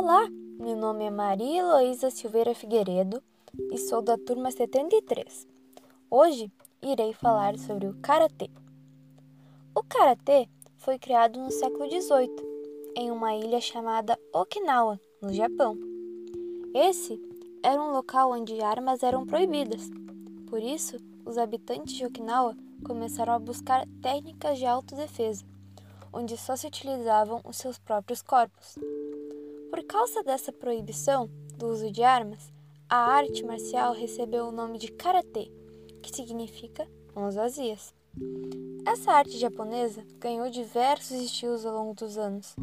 Olá, meu nome é Maria Heloísa Silveira Figueiredo e sou da turma 73. Hoje irei falar sobre o Karatê. O Karatê foi criado no século XVIII, em uma ilha chamada Okinawa, no Japão. Esse era um local onde armas eram proibidas. Por isso, os habitantes de Okinawa começaram a buscar técnicas de autodefesa, onde só se utilizavam os seus próprios corpos. Por causa dessa proibição do uso de armas, a arte marcial recebeu o nome de karatê, que significa mãos vazias. Essa arte japonesa ganhou diversos estilos ao longo dos anos,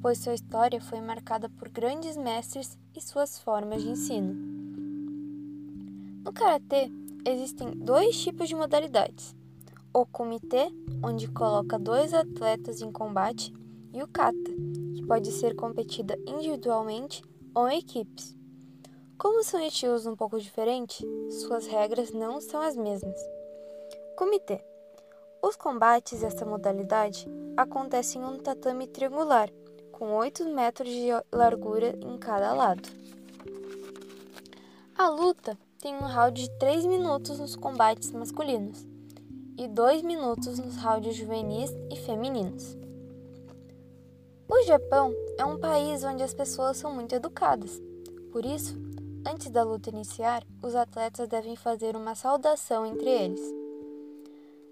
pois sua história foi marcada por grandes mestres e suas formas de ensino. No karatê existem dois tipos de modalidades: o comitê, onde coloca dois atletas em combate, e o kata, pode ser competida individualmente ou em equipes. Como são estilos um pouco diferentes, suas regras não são as mesmas. Comitê: Os combates dessa modalidade acontecem em um tatame triangular, com 8 metros de largura em cada lado. A luta tem um round de 3 minutos nos combates masculinos e 2 minutos nos rounds juvenis e femininos. Japão é um país onde as pessoas são muito educadas. Por isso, antes da luta iniciar, os atletas devem fazer uma saudação entre eles.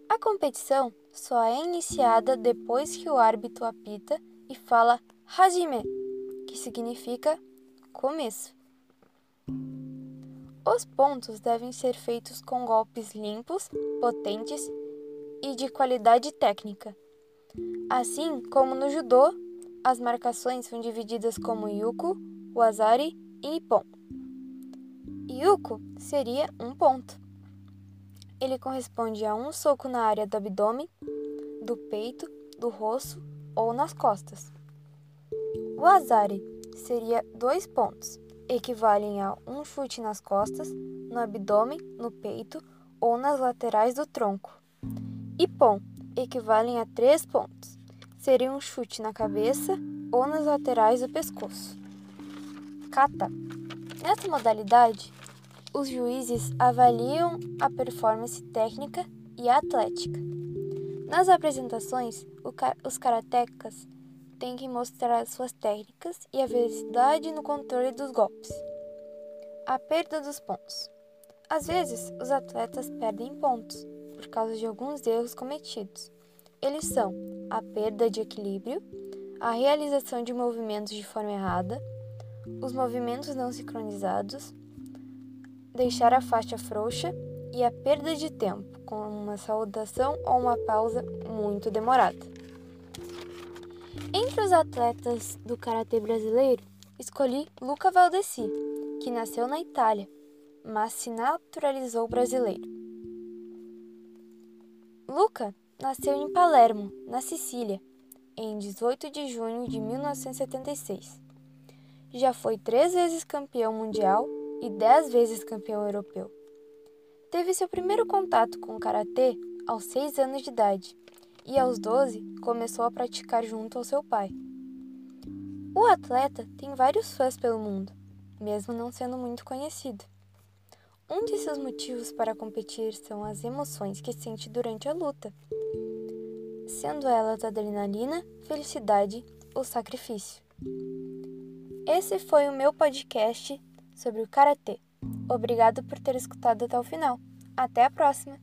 A competição só é iniciada depois que o árbitro apita e fala Hajime, que significa começo. Os pontos devem ser feitos com golpes limpos, potentes e de qualidade técnica. Assim como no judô, as marcações são divididas como yuko, wazari e ippon. Yuko seria um ponto. Ele corresponde a um soco na área do abdômen, do peito, do rosto ou nas costas. O azari seria dois pontos, equivalem a um chute nas costas, no abdômen, no peito ou nas laterais do tronco. Ippon equivalem a três pontos, seria um chute na cabeça ou nas laterais do pescoço. Kata. Nessa modalidade, os juízes avaliam a performance técnica e atlética. Nas apresentações, os karatecas têm que mostrar suas técnicas e a velocidade no controle dos golpes. A perda dos pontos. Às vezes, os atletas perdem pontos por causa de alguns erros cometidos. Eles são a perda de equilíbrio, a realização de movimentos de forma errada, os movimentos não sincronizados, deixar a faixa frouxa e a perda de tempo, com uma saudação ou uma pausa muito demorada. Entre os atletas do karatê brasileiro, escolhi Luca Valdeci, que nasceu na Itália, mas se naturalizou brasileiro. Luca nasceu em Palermo, na Sicília, em 18 de junho de 1976. Já foi três vezes campeão mundial e dez vezes campeão europeu. Teve seu primeiro contato com o karatê aos 6 anos de idade e aos 12 começou a praticar junto ao seu pai. O atleta tem vários fãs pelo mundo, mesmo não sendo muito conhecido. Um de seus motivos para competir são as emoções que sente durante a luta, sendo elas adrenalina, felicidade ou sacrifício. Esse foi o meu podcast sobre o karatê. Obrigado por ter escutado até o final. Até a próxima!